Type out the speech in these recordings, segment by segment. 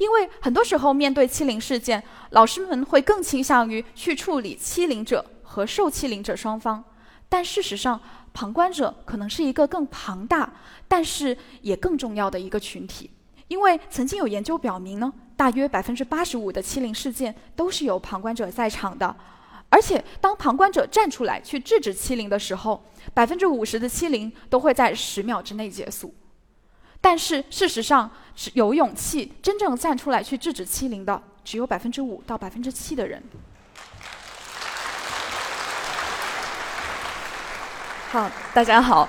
因为很多时候面对欺凌事件，老师们会更倾向于去处理欺凌者和受欺凌者双方，但事实上，旁观者可能是一个更庞大，但是也更重要的一个群体。因为曾经有研究表明呢，大约百分之八十五的欺凌事件都是有旁观者在场的，而且当旁观者站出来去制止欺凌的时候，百分之五十的欺凌都会在十秒之内结束。但是事实上，是有勇气真正站出来去制止欺凌的，只有百分之五到百分之七的人。好，大家好，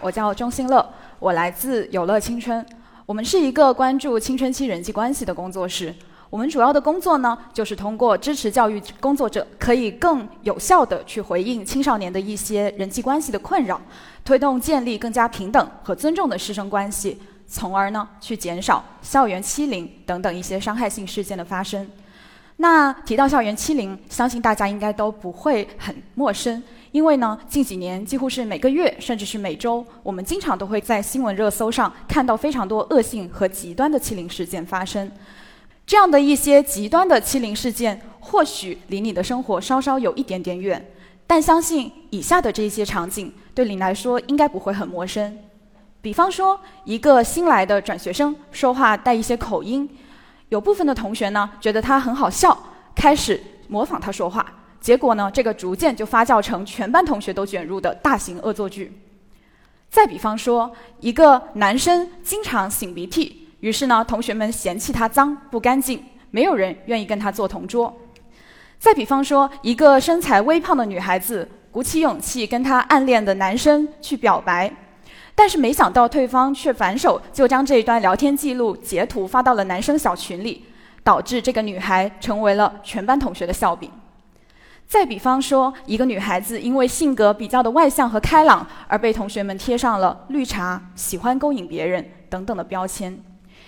我叫钟新乐，我来自有乐青春。我们是一个关注青春期人际关系的工作室。我们主要的工作呢，就是通过支持教育工作者，可以更有效地去回应青少年的一些人际关系的困扰，推动建立更加平等和尊重的师生关系，从而呢，去减少校园欺凌等等一些伤害性事件的发生。那提到校园欺凌，相信大家应该都不会很陌生。因为呢，近几年几乎是每个月，甚至是每周，我们经常都会在新闻热搜上看到非常多恶性和极端的欺凌事件发生。这样的一些极端的欺凌事件，或许离你的生活稍稍有一点点远，但相信以下的这些场景对你来说应该不会很陌生。比方说，一个新来的转学生说话带一些口音，有部分的同学呢觉得他很好笑，开始模仿他说话。结果呢，这个逐渐就发酵成全班同学都卷入的大型恶作剧。再比方说，一个男生经常擤鼻涕，于是呢，同学们嫌弃他脏不干净，没有人愿意跟他做同桌。再比方说，一个身材微胖的女孩子鼓起勇气跟她暗恋的男生去表白，但是没想到对方却反手就将这一段聊天记录截图发到了男生小群里，导致这个女孩成为了全班同学的笑柄。再比方说，一个女孩子因为性格比较的外向和开朗，而被同学们贴上了“绿茶”、喜欢勾引别人等等的标签。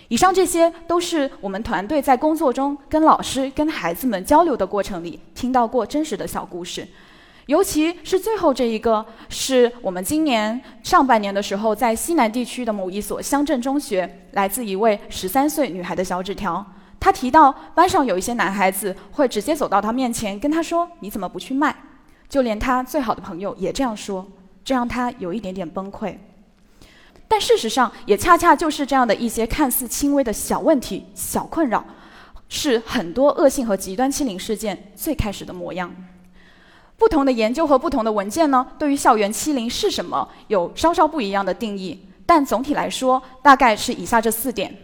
以上这些都是我们团队在工作中跟老师、跟孩子们交流的过程里听到过真实的小故事。尤其是最后这一个，是我们今年上半年的时候，在西南地区的某一所乡镇中学，来自一位十三岁女孩的小纸条。她提到，班上有一些男孩子会直接走到她面前，跟她说：“你怎么不去卖？”就连她最好的朋友也这样说，这让她有一点点崩溃。但事实上，也恰恰就是这样的一些看似轻微的小问题、小困扰，是很多恶性和极端欺凌事件最开始的模样。不同的研究和不同的文件呢，对于校园欺凌是什么有稍稍不一样的定义，但总体来说，大概是以下这四点。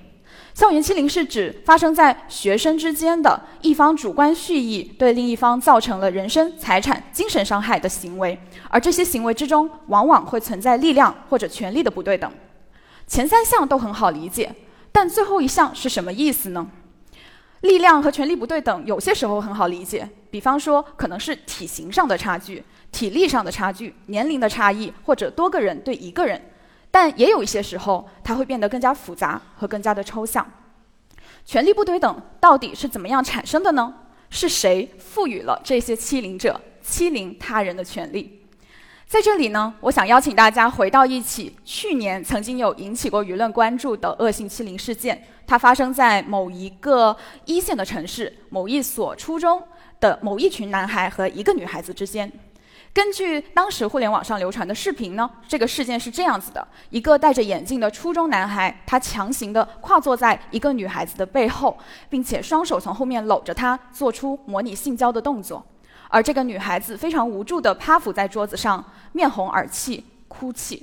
校园欺凌是指发生在学生之间的一方主观蓄意对另一方造成了人身、财产、精神伤害的行为，而这些行为之中往往会存在力量或者权力的不对等。前三项都很好理解，但最后一项是什么意思呢？力量和权力不对等有些时候很好理解，比方说可能是体型上的差距、体力上的差距、年龄的差异，或者多个人对一个人。但也有一些时候，它会变得更加复杂和更加的抽象。权力不对等到底是怎么样产生的呢？是谁赋予了这些欺凌者欺凌他人的权利？在这里呢，我想邀请大家回到一起去年曾经有引起过舆论关注的恶性欺凌事件，它发生在某一个一线的城市某一所初中的某一群男孩和一个女孩子之间。根据当时互联网上流传的视频呢，这个事件是这样子的：一个戴着眼镜的初中男孩，他强行的跨坐在一个女孩子的背后，并且双手从后面搂着她，做出模拟性交的动作。而这个女孩子非常无助的趴伏在桌子上，面红耳赤，哭泣。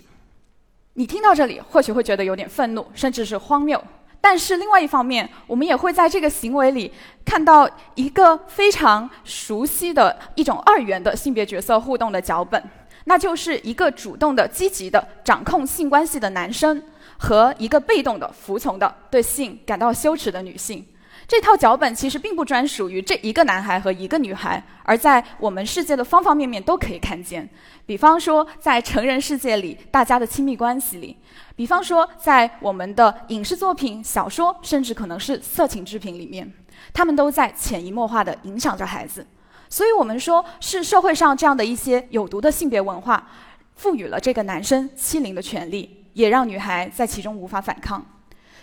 你听到这里，或许会觉得有点愤怒，甚至是荒谬。但是另外一方面，我们也会在这个行为里看到一个非常熟悉的一种二元的性别角色互动的脚本，那就是一个主动的、积极的掌控性关系的男生和一个被动的、服从的、对性感到羞耻的女性。这套脚本其实并不专属于这一个男孩和一个女孩，而在我们世界的方方面面都可以看见。比方说，在成人世界里，大家的亲密关系里；比方说，在我们的影视作品、小说，甚至可能是色情制品里面，他们都在潜移默化地影响着孩子。所以我们说，是社会上这样的一些有毒的性别文化，赋予了这个男生欺凌的权利，也让女孩在其中无法反抗。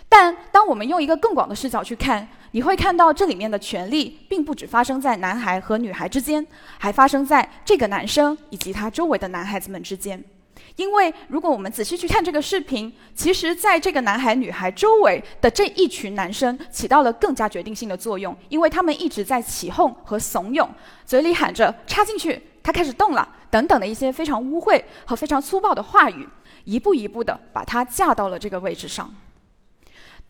但当我们用一个更广的视角去看，你会看到这里面的权利并不只发生在男孩和女孩之间，还发生在这个男生以及他周围的男孩子们之间。因为如果我们仔细去看这个视频，其实在这个男孩、女孩周围的这一群男生起到了更加决定性的作用，因为他们一直在起哄和怂恿，嘴里喊着“插进去，他开始动了”等等的一些非常污秽和非常粗暴的话语，一步一步的把他架到了这个位置上。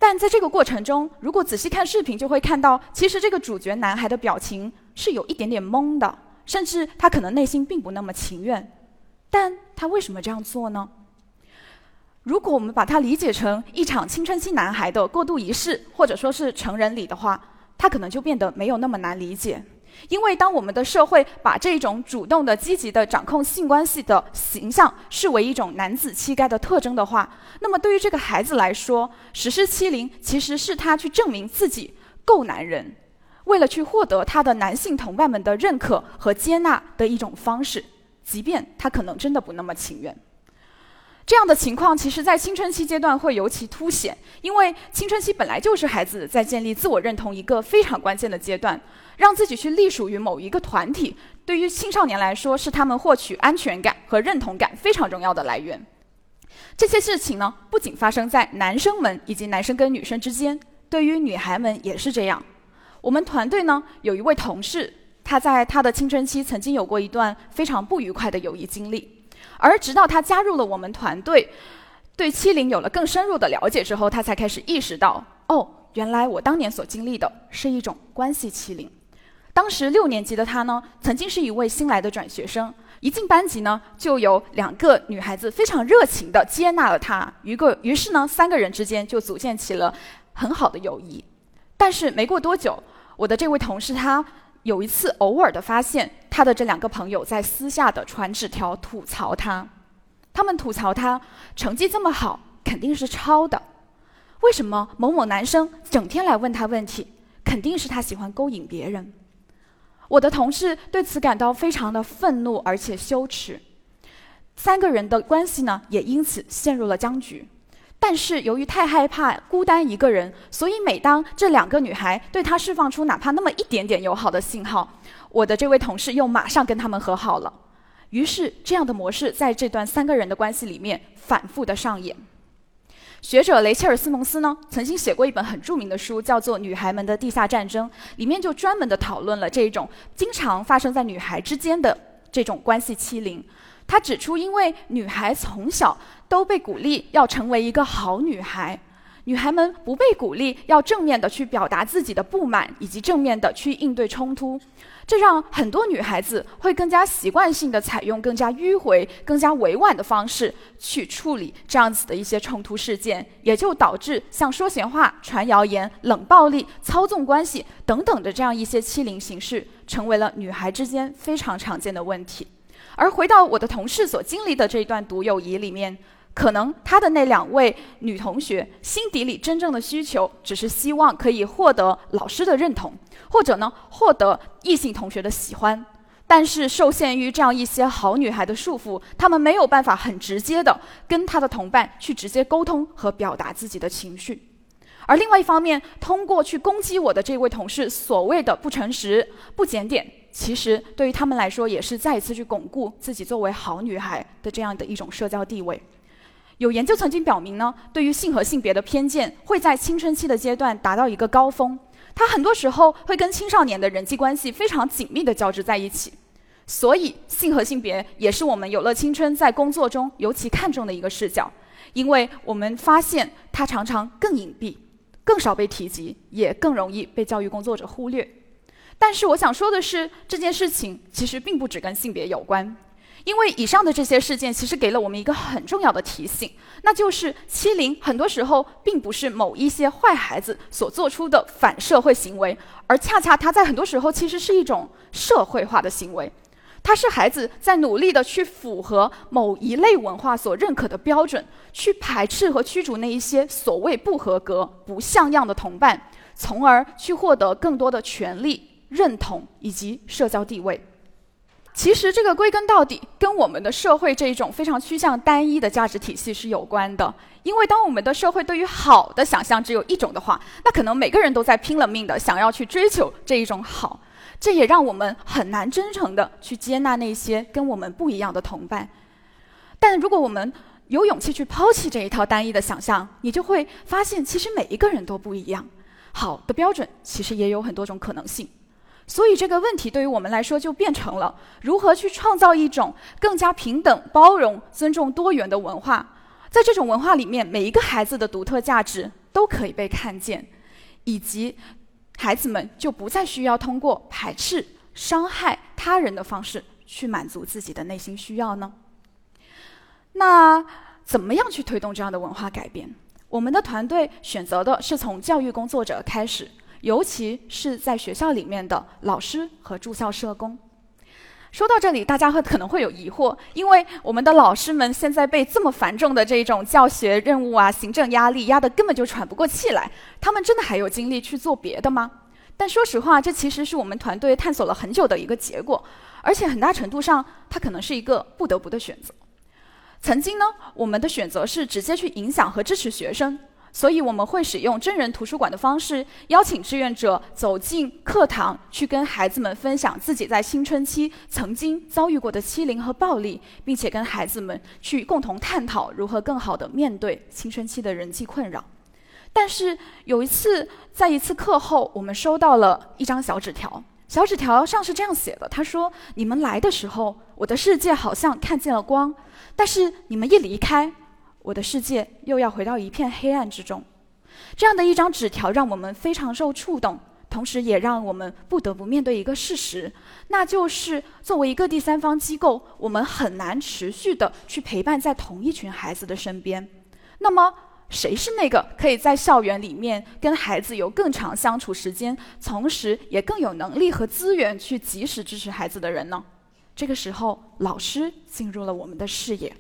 但在这个过程中，如果仔细看视频，就会看到，其实这个主角男孩的表情是有一点点懵的，甚至他可能内心并不那么情愿。但他为什么这样做呢？如果我们把它理解成一场青春期男孩的过渡仪式，或者说是成人礼的话，他可能就变得没有那么难理解。因为当我们的社会把这种主动的、积极的掌控性关系的形象视为一种男子气概的特征的话，那么对于这个孩子来说，实施欺凌其实是他去证明自己够男人，为了去获得他的男性同伴们的认可和接纳的一种方式。即便他可能真的不那么情愿，这样的情况其实，在青春期阶段会尤其凸显，因为青春期本来就是孩子在建立自我认同一个非常关键的阶段，让自己去隶属于某一个团体，对于青少年来说，是他们获取安全感和认同感非常重要的来源。这些事情呢，不仅发生在男生们以及男生跟女生之间，对于女孩们也是这样。我们团队呢，有一位同事。他在他的青春期曾经有过一段非常不愉快的友谊经历，而直到他加入了我们团队，对欺凌有了更深入的了解之后，他才开始意识到，哦，原来我当年所经历的是一种关系欺凌。当时六年级的他呢，曾经是一位新来的转学生，一进班级呢，就有两个女孩子非常热情地接纳了他，于个于是呢，三个人之间就组建起了很好的友谊。但是没过多久，我的这位同事他。有一次，偶尔的发现他的这两个朋友在私下的传纸条吐槽他，他们吐槽他成绩这么好，肯定是抄的。为什么某某男生整天来问他问题？肯定是他喜欢勾引别人。我的同事对此感到非常的愤怒而且羞耻，三个人的关系呢也因此陷入了僵局。但是由于太害怕孤单一个人，所以每当这两个女孩对他释放出哪怕那么一点点友好的信号，我的这位同事又马上跟他们和好了。于是这样的模式在这段三个人的关系里面反复的上演。学者雷切尔斯蒙斯呢曾经写过一本很著名的书，叫做《女孩们的地下战争》，里面就专门的讨论了这种经常发生在女孩之间的这种关系欺凌。他指出，因为女孩从小都被鼓励要成为一个好女孩，女孩们不被鼓励要正面的去表达自己的不满，以及正面的去应对冲突，这让很多女孩子会更加习惯性的采用更加迂回、更加委婉的方式去处理这样子的一些冲突事件，也就导致像说闲话、传谣言、冷暴力、操纵关系等等的这样一些欺凌形式，成为了女孩之间非常常见的问题。而回到我的同事所经历的这一段独友谊里面，可能他的那两位女同学心底里真正的需求，只是希望可以获得老师的认同，或者呢获得异性同学的喜欢。但是受限于这样一些好女孩的束缚，她们没有办法很直接的跟她的同伴去直接沟通和表达自己的情绪。而另外一方面，通过去攻击我的这位同事所谓的不诚实、不检点。其实对于他们来说，也是再一次去巩固自己作为好女孩的这样的一种社交地位。有研究曾经表明呢，对于性和性别的偏见会在青春期的阶段达到一个高峰，它很多时候会跟青少年的人际关系非常紧密的交织在一起。所以，性和性别也是我们有乐青春在工作中尤其看重的一个视角，因为我们发现它常常更隐蔽、更少被提及，也更容易被教育工作者忽略。但是我想说的是，这件事情其实并不只跟性别有关，因为以上的这些事件其实给了我们一个很重要的提醒，那就是欺凌很多时候并不是某一些坏孩子所做出的反社会行为，而恰恰它在很多时候其实是一种社会化的行为，它是孩子在努力的去符合某一类文化所认可的标准，去排斥和驱逐那一些所谓不合格、不像样的同伴，从而去获得更多的权利。认同以及社交地位，其实这个归根到底跟我们的社会这一种非常趋向单一的价值体系是有关的。因为当我们的社会对于好的想象只有一种的话，那可能每个人都在拼了命的想要去追求这一种好，这也让我们很难真诚的去接纳那些跟我们不一样的同伴。但如果我们有勇气去抛弃这一套单一的想象，你就会发现，其实每一个人都不一样，好的标准其实也有很多种可能性。所以这个问题对于我们来说就变成了如何去创造一种更加平等、包容、尊重多元的文化。在这种文化里面，每一个孩子的独特价值都可以被看见，以及孩子们就不再需要通过排斥、伤害他人的方式去满足自己的内心需要呢？那怎么样去推动这样的文化改变？我们的团队选择的是从教育工作者开始，尤其是在学校里面的老师和住校社工。说到这里，大家会可能会有疑惑，因为我们的老师们现在被这么繁重的这种教学任务啊、行政压力压得根本就喘不过气来，他们真的还有精力去做别的吗？但说实话，这其实是我们团队探索了很久的一个结果，而且很大程度上，它可能是一个不得不的选择。曾经呢，我们的选择是直接去影响和支持学生，所以我们会使用真人图书馆的方式，邀请志愿者走进课堂，去跟孩子们分享自己在青春期曾经遭遇过的欺凌和暴力，并且跟孩子们去共同探讨如何更好的面对青春期的人际困扰。但是有一次，在一次课后，我们收到了一张小纸条，小纸条上是这样写的：“他说，你们来的时候，我的世界好像看见了光。”但是你们一离开，我的世界又要回到一片黑暗之中。这样的一张纸条让我们非常受触动，同时也让我们不得不面对一个事实，那就是作为一个第三方机构，我们很难持续的去陪伴在同一群孩子的身边。那么，谁是那个可以在校园里面跟孩子有更长相处时间，同时也更有能力和资源去及时支持孩子的人呢？这个时候，老师进入了我们的视野。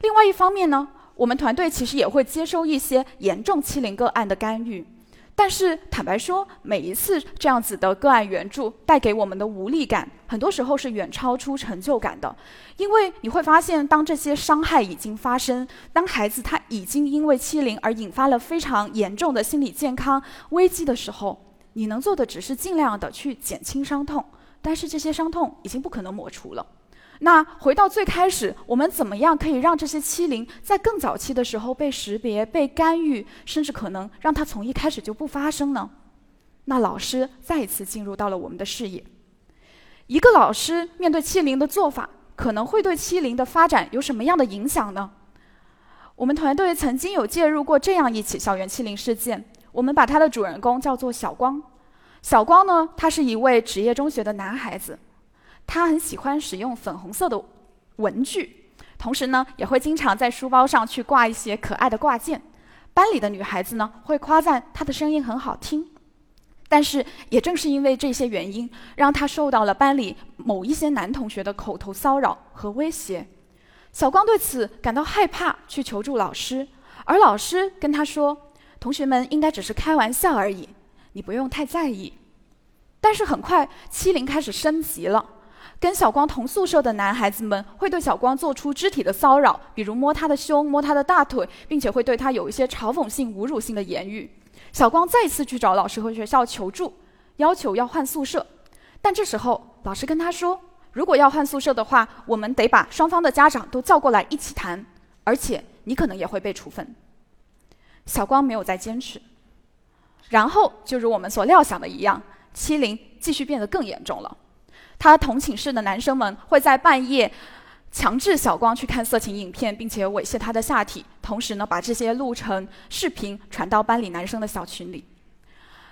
另外一方面呢，我们团队其实也会接收一些严重欺凌个案的干预。但是坦白说，每一次这样子的个案援助带给我们的无力感，很多时候是远超出成就感的。因为你会发现，当这些伤害已经发生，当孩子他已经因为欺凌而引发了非常严重的心理健康危机的时候，你能做的只是尽量的去减轻伤痛。但是这些伤痛已经不可能抹除了。那回到最开始，我们怎么样可以让这些欺凌在更早期的时候被识别、被干预，甚至可能让它从一开始就不发生呢？那老师再一次进入到了我们的视野。一个老师面对欺凌的做法，可能会对欺凌的发展有什么样的影响呢？我们团队曾经有介入过这样一起校园欺凌事件，我们把他的主人公叫做小光。小光呢，他是一位职业中学的男孩子，他很喜欢使用粉红色的文具，同时呢，也会经常在书包上去挂一些可爱的挂件。班里的女孩子呢，会夸赞他的声音很好听。但是，也正是因为这些原因，让他受到了班里某一些男同学的口头骚扰和威胁。小光对此感到害怕，去求助老师，而老师跟他说：“同学们应该只是开玩笑而已。”你不用太在意，但是很快欺凌开始升级了。跟小光同宿舍的男孩子们会对小光做出肢体的骚扰，比如摸他的胸、摸他的大腿，并且会对他有一些嘲讽性、侮辱性的言语。小光再次去找老师和学校求助，要求要换宿舍。但这时候老师跟他说：“如果要换宿舍的话，我们得把双方的家长都叫过来一起谈，而且你可能也会被处分。”小光没有再坚持。然后就如我们所料想的一样，欺凌继续变得更严重了。他同寝室的男生们会在半夜强制小光去看色情影片，并且猥亵他的下体，同时呢把这些录成视频传到班里男生的小群里。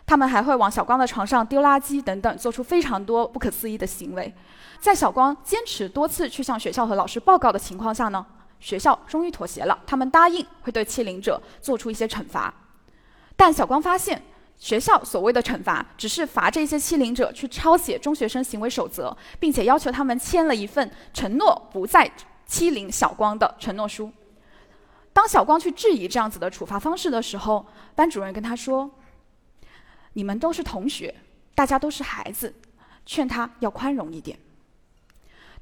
他们还会往小光的床上丢垃圾等等，做出非常多不可思议的行为。在小光坚持多次去向学校和老师报告的情况下呢，学校终于妥协了，他们答应会对欺凌者做出一些惩罚。但小光发现，学校所谓的惩罚只是罚这些欺凌者去抄写中学生行为守则，并且要求他们签了一份承诺不再欺凌小光的承诺书。当小光去质疑这样子的处罚方式的时候，班主任跟他说：“你们都是同学，大家都是孩子，劝他要宽容一点。”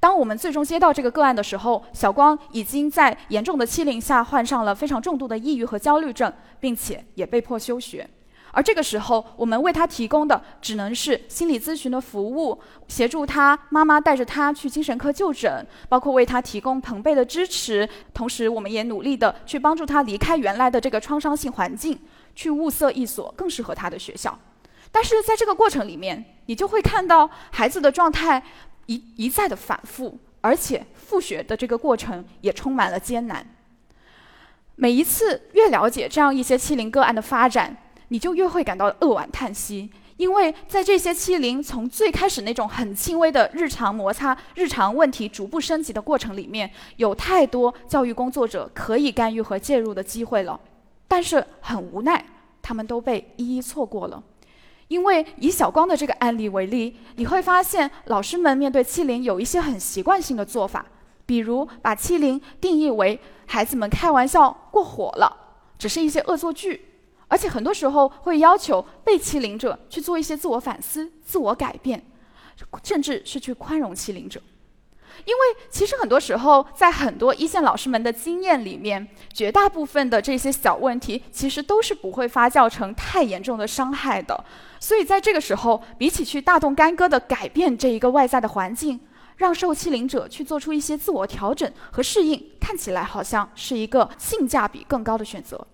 当我们最终接到这个个案的时候，小光已经在严重的欺凌下患上了非常重度的抑郁和焦虑症，并且也被迫休学。而这个时候，我们为他提供的只能是心理咨询的服务，协助他妈妈带着他去精神科就诊，包括为他提供朋辈的支持。同时，我们也努力的去帮助他离开原来的这个创伤性环境，去物色一所更适合他的学校。但是在这个过程里面，你就会看到孩子的状态一一再的反复，而且复学的这个过程也充满了艰难。每一次越了解这样一些欺凌个案的发展。你就越会感到扼腕叹息，因为在这些欺凌从最开始那种很轻微的日常摩擦、日常问题逐步升级的过程里面，有太多教育工作者可以干预和介入的机会了，但是很无奈，他们都被一一错过了。因为以小光的这个案例为例，你会发现老师们面对欺凌有一些很习惯性的做法，比如把欺凌定义为孩子们开玩笑过火了，只是一些恶作剧。而且很多时候会要求被欺凌者去做一些自我反思、自我改变，甚至是去宽容欺凌者。因为其实很多时候，在很多一线老师们的经验里面，绝大部分的这些小问题其实都是不会发酵成太严重的伤害的。所以在这个时候，比起去大动干戈的改变这一个外在的环境，让受欺凌者去做出一些自我调整和适应，看起来好像是一个性价比更高的选择。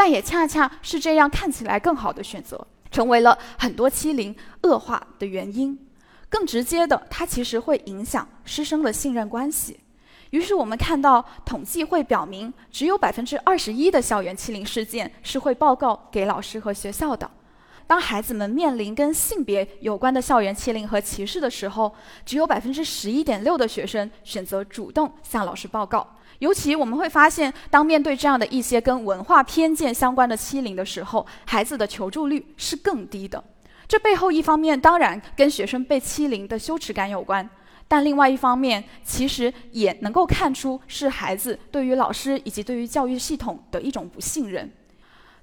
但也恰恰是这样看起来更好的选择，成为了很多欺凌恶化的原因。更直接的，它其实会影响师生的信任关系。于是我们看到统计会表明，只有百分之二十一的校园欺凌事件是会报告给老师和学校的。当孩子们面临跟性别有关的校园欺凌和歧视的时候，只有百分之十一点六的学生选择主动向老师报告。尤其我们会发现，当面对这样的一些跟文化偏见相关的欺凌的时候，孩子的求助率是更低的。这背后一方面当然跟学生被欺凌的羞耻感有关，但另外一方面其实也能够看出是孩子对于老师以及对于教育系统的一种不信任。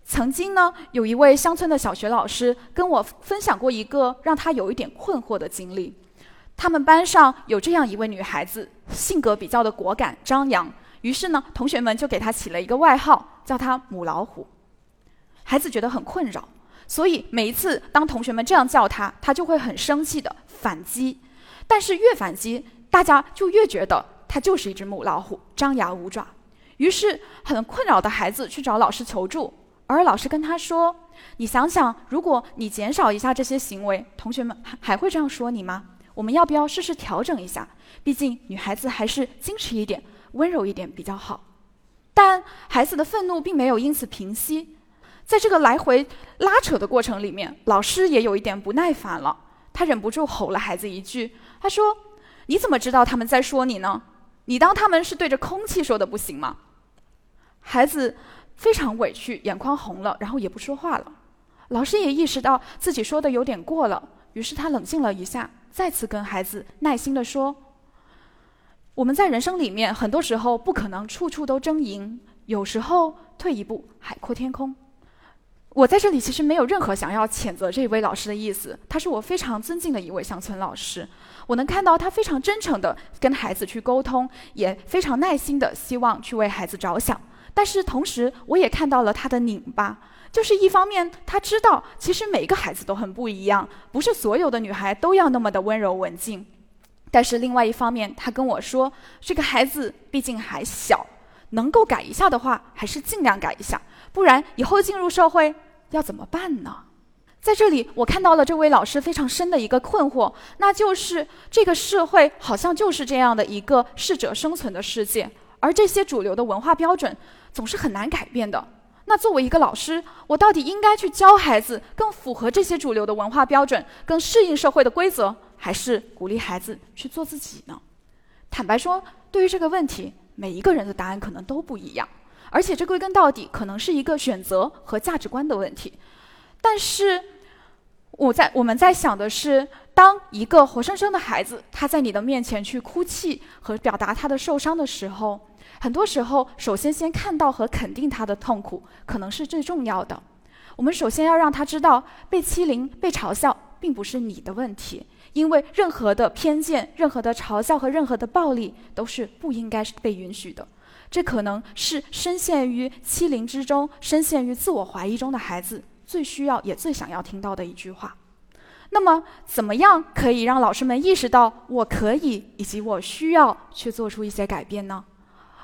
曾经呢，有一位乡村的小学老师跟我分享过一个让他有一点困惑的经历。他们班上有这样一位女孩子，性格比较的果敢张扬。于是呢，同学们就给他起了一个外号，叫他“母老虎”。孩子觉得很困扰，所以每一次当同学们这样叫他，他就会很生气的反击。但是越反击，大家就越觉得他就是一只母老虎，张牙舞爪。于是很困扰的孩子去找老师求助，而老师跟他说：“你想想，如果你减少一下这些行为，同学们还还会这样说你吗？我们要不要试试调整一下？毕竟女孩子还是矜持一点。”温柔一点比较好，但孩子的愤怒并没有因此平息。在这个来回拉扯的过程里面，老师也有一点不耐烦了，他忍不住吼了孩子一句：“他说，你怎么知道他们在说你呢？你当他们是对着空气说的不行吗？”孩子非常委屈，眼眶红了，然后也不说话了。老师也意识到自己说的有点过了，于是他冷静了一下，再次跟孩子耐心地说。我们在人生里面，很多时候不可能处处都争赢，有时候退一步，海阔天空。我在这里其实没有任何想要谴责这位老师的意思，他是我非常尊敬的一位乡村老师。我能看到他非常真诚的跟孩子去沟通，也非常耐心的希望去为孩子着想。但是同时，我也看到了他的拧巴，就是一方面他知道其实每一个孩子都很不一样，不是所有的女孩都要那么的温柔文静。但是另外一方面，他跟我说，这个孩子毕竟还小，能够改一下的话，还是尽量改一下，不然以后进入社会要怎么办呢？在这里，我看到了这位老师非常深的一个困惑，那就是这个社会好像就是这样的一个适者生存的世界，而这些主流的文化标准总是很难改变的。那作为一个老师，我到底应该去教孩子更符合这些主流的文化标准，更适应社会的规则？还是鼓励孩子去做自己呢？坦白说，对于这个问题，每一个人的答案可能都不一样，而且这归根到底可能是一个选择和价值观的问题。但是，我在我们在想的是，当一个活生生的孩子他在你的面前去哭泣和表达他的受伤的时候，很多时候，首先先看到和肯定他的痛苦，可能是最重要的。我们首先要让他知道，被欺凌、被嘲笑并不是你的问题。因为任何的偏见、任何的嘲笑和任何的暴力都是不应该被允许的。这可能是深陷于欺凌之中、深陷于自我怀疑中的孩子最需要也最想要听到的一句话。那么，怎么样可以让老师们意识到我可以以及我需要去做出一些改变呢？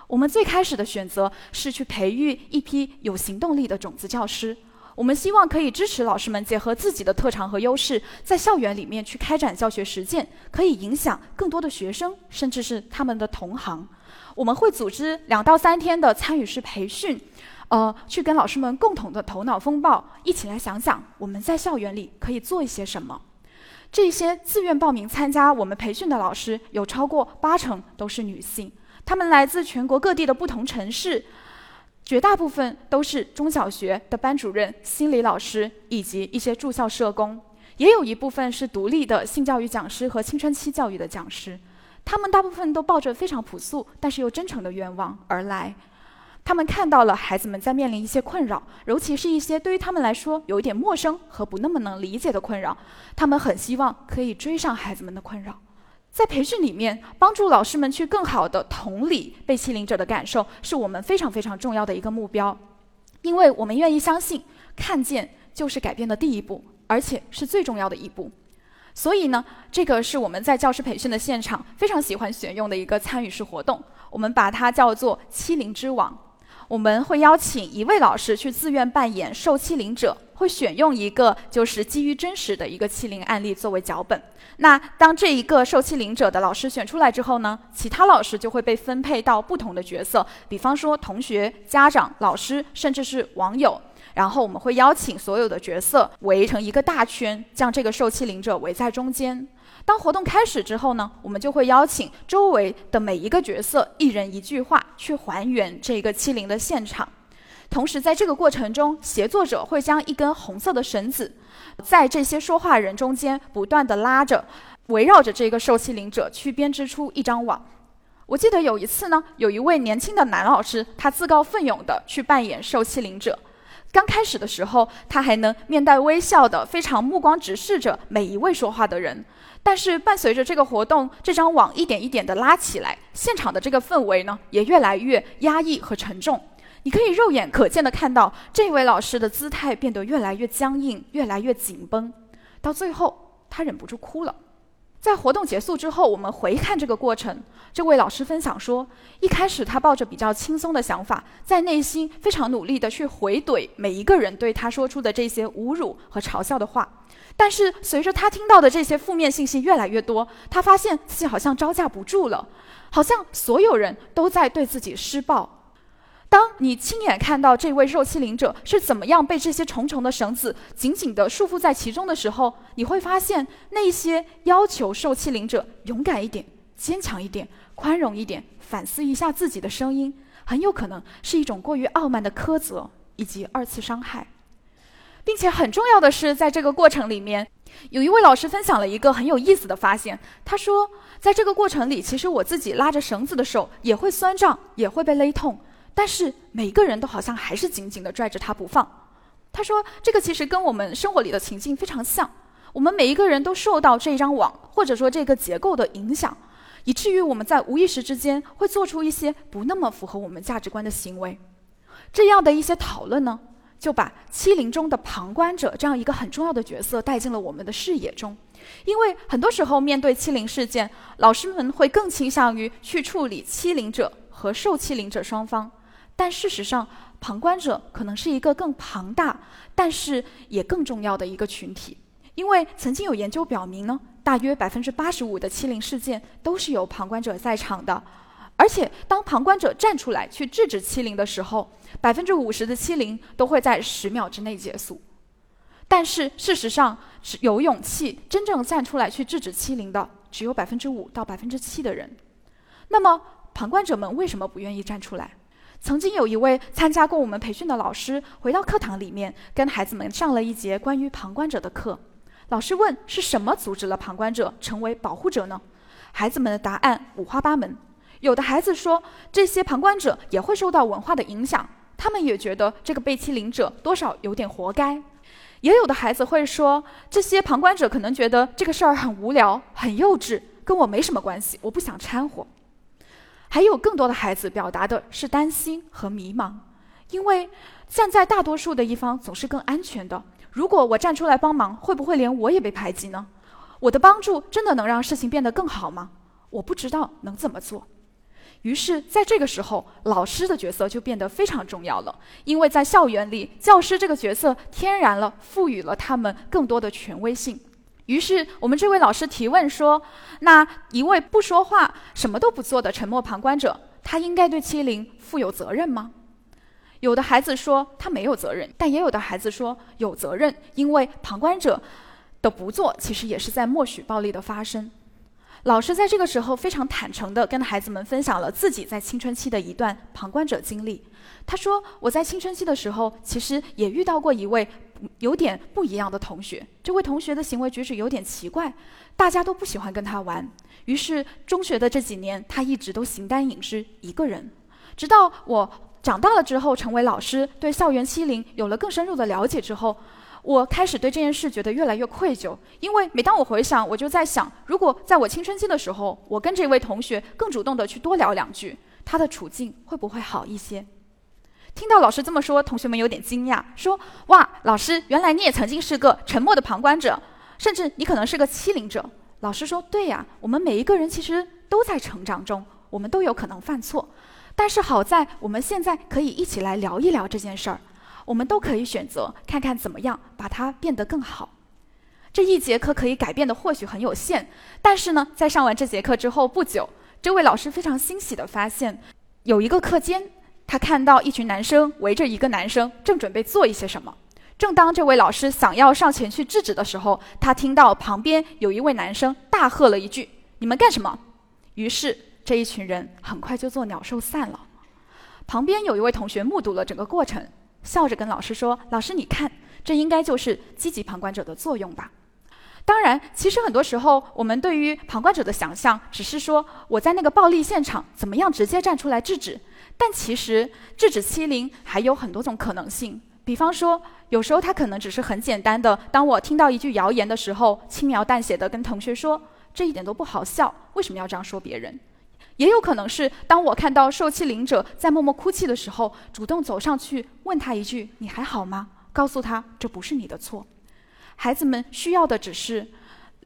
我们最开始的选择是去培育一批有行动力的种子教师。我们希望可以支持老师们结合自己的特长和优势，在校园里面去开展教学实践，可以影响更多的学生，甚至是他们的同行。我们会组织两到三天的参与式培训，呃，去跟老师们共同的头脑风暴，一起来想想我们在校园里可以做一些什么。这些自愿报名参加我们培训的老师，有超过八成都是女性，她们来自全国各地的不同城市。绝大部分都是中小学的班主任、心理老师以及一些住校社工，也有一部分是独立的性教育讲师和青春期教育的讲师。他们大部分都抱着非常朴素但是又真诚的愿望而来。他们看到了孩子们在面临一些困扰，尤其是一些对于他们来说有一点陌生和不那么能理解的困扰。他们很希望可以追上孩子们的困扰。在培训里面，帮助老师们去更好的同理被欺凌者的感受，是我们非常非常重要的一个目标。因为我们愿意相信，看见就是改变的第一步，而且是最重要的一步。所以呢，这个是我们在教师培训的现场非常喜欢选用的一个参与式活动，我们把它叫做“欺凌之王”。我们会邀请一位老师去自愿扮演受欺凌者。会选用一个就是基于真实的一个欺凌案例作为脚本。那当这一个受欺凌者的老师选出来之后呢，其他老师就会被分配到不同的角色，比方说同学、家长、老师，甚至是网友。然后我们会邀请所有的角色围成一个大圈，将这个受欺凌者围在中间。当活动开始之后呢，我们就会邀请周围的每一个角色一人一句话去还原这个欺凌的现场。同时，在这个过程中，协作者会将一根红色的绳子，在这些说话人中间不断地拉着，围绕着这个受欺凌者去编织出一张网。我记得有一次呢，有一位年轻的男老师，他自告奋勇地去扮演受欺凌者。刚开始的时候，他还能面带微笑的，非常目光直视着每一位说话的人。但是，伴随着这个活动，这张网一点一点地拉起来，现场的这个氛围呢，也越来越压抑和沉重。你可以肉眼可见的看到，这位老师的姿态变得越来越僵硬，越来越紧绷，到最后他忍不住哭了。在活动结束之后，我们回看这个过程，这位老师分享说，一开始他抱着比较轻松的想法，在内心非常努力的去回怼每一个人对他说出的这些侮辱和嘲笑的话，但是随着他听到的这些负面信息越来越多，他发现自己好像招架不住了，好像所有人都在对自己施暴。当你亲眼看到这位受欺凌者是怎么样被这些重重的绳子紧紧地束缚在其中的时候，你会发现，那些要求受欺凌者勇敢一点、坚强一点、宽容一点、反思一下自己的声音，很有可能是一种过于傲慢的苛责以及二次伤害。并且很重要的是，在这个过程里面，有一位老师分享了一个很有意思的发现。他说，在这个过程里，其实我自己拉着绳子的手也会酸胀，也会被勒痛。但是每个人都好像还是紧紧地拽着他不放。他说：“这个其实跟我们生活里的情境非常像，我们每一个人都受到这张网或者说这个结构的影响，以至于我们在无意识之间会做出一些不那么符合我们价值观的行为。这样的一些讨论呢，就把欺凌中的旁观者这样一个很重要的角色带进了我们的视野中。因为很多时候面对欺凌事件，老师们会更倾向于去处理欺凌者和受欺凌者双方。”但事实上，旁观者可能是一个更庞大，但是也更重要的一个群体。因为曾经有研究表明呢，大约百分之八十五的欺凌事件都是有旁观者在场的。而且，当旁观者站出来去制止欺凌的时候，百分之五十的欺凌都会在十秒之内结束。但是事实上，是有勇气真正站出来去制止欺凌的，只有百分之五到百分之七的人。那么，旁观者们为什么不愿意站出来？曾经有一位参加过我们培训的老师回到课堂里面，跟孩子们上了一节关于旁观者的课。老师问：“是什么阻止了旁观者成为保护者呢？”孩子们的答案五花八门。有的孩子说，这些旁观者也会受到文化的影响，他们也觉得这个被欺凌者多少有点活该。也有的孩子会说，这些旁观者可能觉得这个事儿很无聊、很幼稚，跟我没什么关系，我不想掺和。还有更多的孩子表达的是担心和迷茫，因为站在大多数的一方总是更安全的。如果我站出来帮忙，会不会连我也被排挤呢？我的帮助真的能让事情变得更好吗？我不知道能怎么做。于是，在这个时候，老师的角色就变得非常重要了，因为在校园里，教师这个角色天然了赋予了他们更多的权威性。于是，我们这位老师提问说：“那一位不说话、什么都不做的沉默旁观者，他应该对欺凌负有责任吗？”有的孩子说他没有责任，但也有的孩子说有责任，因为旁观者的不做，其实也是在默许暴力的发生。老师在这个时候非常坦诚地跟孩子们分享了自己在青春期的一段旁观者经历。他说：“我在青春期的时候，其实也遇到过一位有点不一样的同学。这位同学的行为举止有点奇怪，大家都不喜欢跟他玩。于是中学的这几年，他一直都形单影只，一个人。直到我长大了之后，成为老师，对校园欺凌有了更深入的了解之后。”我开始对这件事觉得越来越愧疚，因为每当我回想，我就在想，如果在我青春期的时候，我跟这位同学更主动的去多聊两句，他的处境会不会好一些？听到老师这么说，同学们有点惊讶，说：“哇，老师，原来你也曾经是个沉默的旁观者，甚至你可能是个欺凌者。”老师说：“对呀，我们每一个人其实都在成长中，我们都有可能犯错，但是好在我们现在可以一起来聊一聊这件事儿。”我们都可以选择看看怎么样把它变得更好。这一节课可以改变的或许很有限，但是呢，在上完这节课之后不久，这位老师非常欣喜地发现，有一个课间，他看到一群男生围着一个男生，正准备做一些什么。正当这位老师想要上前去制止的时候，他听到旁边有一位男生大喝了一句：“你们干什么？”于是这一群人很快就作鸟兽散了。旁边有一位同学目睹了整个过程。笑着跟老师说：“老师，你看，这应该就是积极旁观者的作用吧？当然，其实很多时候，我们对于旁观者的想象，只是说我在那个暴力现场怎么样直接站出来制止。但其实，制止欺凌还有很多种可能性。比方说，有时候他可能只是很简单的，当我听到一句谣言的时候，轻描淡写的跟同学说，这一点都不好笑，为什么要这样说别人？”也有可能是，当我看到受欺凌者在默默哭泣的时候，主动走上去问他一句：“你还好吗？”告诉他这不是你的错。孩子们需要的只是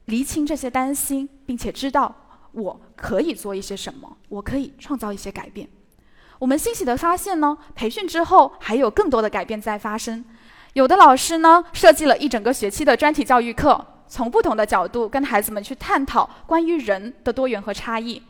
厘清这些担心，并且知道我可以做一些什么，我可以创造一些改变。我们欣喜地发现呢，培训之后还有更多的改变在发生。有的老师呢，设计了一整个学期的专题教育课，从不同的角度跟孩子们去探讨关于人的多元和差异。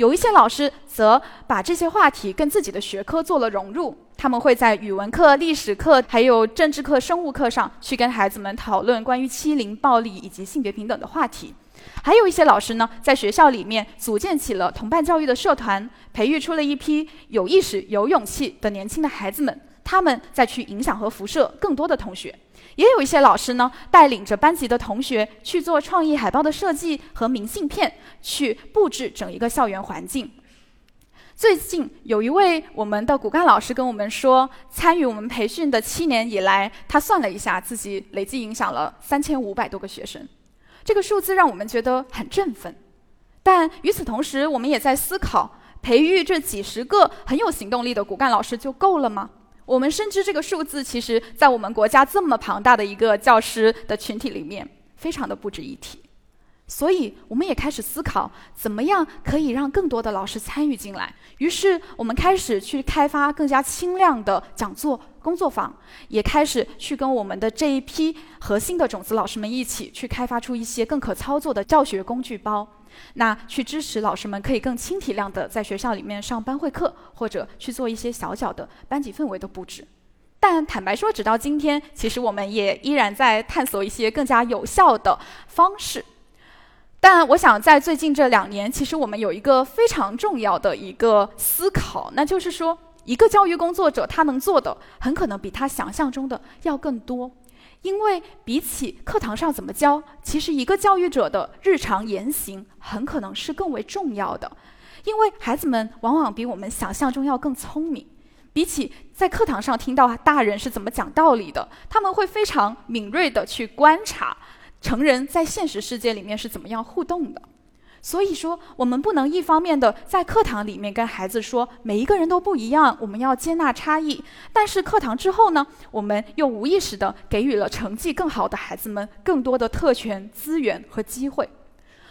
有一些老师则把这些话题跟自己的学科做了融入，他们会在语文课、历史课、还有政治课、生物课上去跟孩子们讨论关于欺凌、暴力以及性别平等的话题。还有一些老师呢，在学校里面组建起了同伴教育的社团，培育出了一批有意识、有勇气的年轻的孩子们，他们再去影响和辐射更多的同学。也有一些老师呢，带领着班级的同学去做创意海报的设计和明信片，去布置整一个校园环境。最近有一位我们的骨干老师跟我们说，参与我们培训的七年以来，他算了一下，自己累计影响了三千五百多个学生。这个数字让我们觉得很振奋。但与此同时，我们也在思考，培育这几十个很有行动力的骨干老师就够了吗？我们深知这个数字，其实，在我们国家这么庞大的一个教师的群体里面，非常的不值一提。所以，我们也开始思考，怎么样可以让更多的老师参与进来。于是，我们开始去开发更加轻量的讲座、工作坊，也开始去跟我们的这一批核心的种子老师们一起去开发出一些更可操作的教学工具包。那去支持老师们可以更轻体量的在学校里面上班会课，或者去做一些小小的班级氛围的布置。但坦白说，直到今天，其实我们也依然在探索一些更加有效的方式。但我想，在最近这两年，其实我们有一个非常重要的一个思考，那就是说，一个教育工作者他能做的，很可能比他想象中的要更多。因为比起课堂上怎么教，其实一个教育者的日常言行很可能是更为重要的。因为孩子们往往比我们想象中要更聪明，比起在课堂上听到大人是怎么讲道理的，他们会非常敏锐地去观察成人在现实世界里面是怎么样互动的。所以说，我们不能一方面的在课堂里面跟孩子说每一个人都不一样，我们要接纳差异，但是课堂之后呢，我们又无意识的给予了成绩更好的孩子们更多的特权、资源和机会。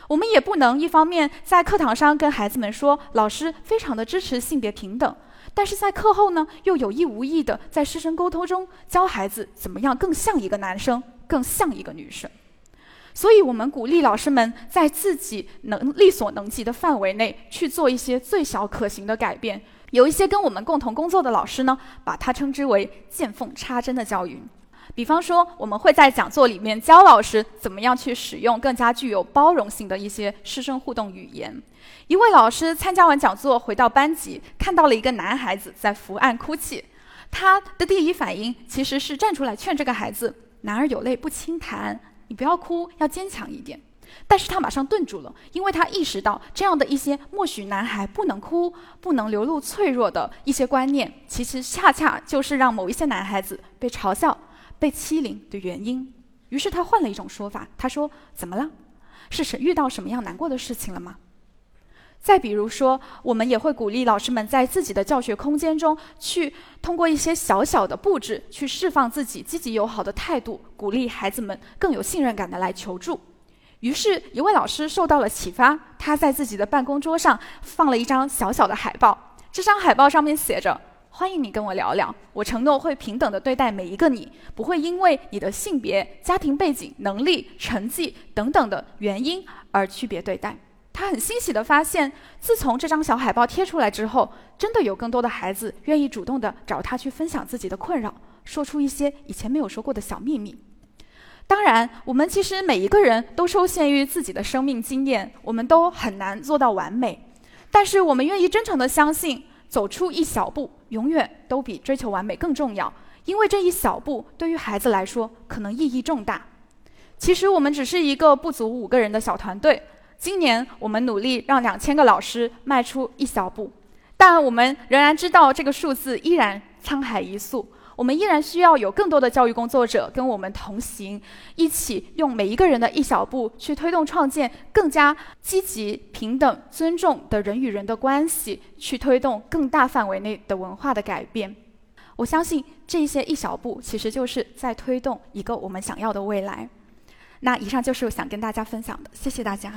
我们也不能一方面在课堂上跟孩子们说老师非常的支持性别平等。但是在课后呢，又有意无意的在师生沟通中教孩子怎么样更像一个男生，更像一个女生。所以，我们鼓励老师们在自己能力所能及的范围内去做一些最小可行的改变。有一些跟我们共同工作的老师呢，把它称之为“见缝插针”的教育。比方说，我们会在讲座里面教老师怎么样去使用更加具有包容性的一些师生互动语言。一位老师参加完讲座回到班级，看到了一个男孩子在伏案哭泣，他的第一反应其实是站出来劝这个孩子：“男儿有泪不轻弹，你不要哭，要坚强一点。”但是他马上顿住了，因为他意识到这样的一些默许男孩不能哭、不能流露脆弱的一些观念，其实恰恰就是让某一些男孩子被嘲笑。被欺凌的原因，于是他换了一种说法，他说：“怎么了？是谁遇到什么样难过的事情了吗？”再比如说，我们也会鼓励老师们在自己的教学空间中，去通过一些小小的布置，去释放自己积极友好的态度，鼓励孩子们更有信任感的来求助。于是，一位老师受到了启发，他在自己的办公桌上放了一张小小的海报，这张海报上面写着。欢迎你跟我聊聊，我承诺会平等的对待每一个你，不会因为你的性别、家庭背景、能力、成绩等等的原因而区别对待。他很欣喜地发现，自从这张小海报贴出来之后，真的有更多的孩子愿意主动地找他去分享自己的困扰，说出一些以前没有说过的小秘密。当然，我们其实每一个人都受限于自己的生命经验，我们都很难做到完美，但是我们愿意真诚地相信。走出一小步，永远都比追求完美更重要。因为这一小步对于孩子来说，可能意义重大。其实我们只是一个不足五个人的小团队。今年我们努力让两千个老师迈出一小步，但我们仍然知道这个数字依然沧海一粟。我们依然需要有更多的教育工作者跟我们同行，一起用每一个人的一小步去推动创建更加积极、平等、尊重的人与人的关系，去推动更大范围内的文化的改变。我相信这些一小步其实就是在推动一个我们想要的未来。那以上就是我想跟大家分享的，谢谢大家。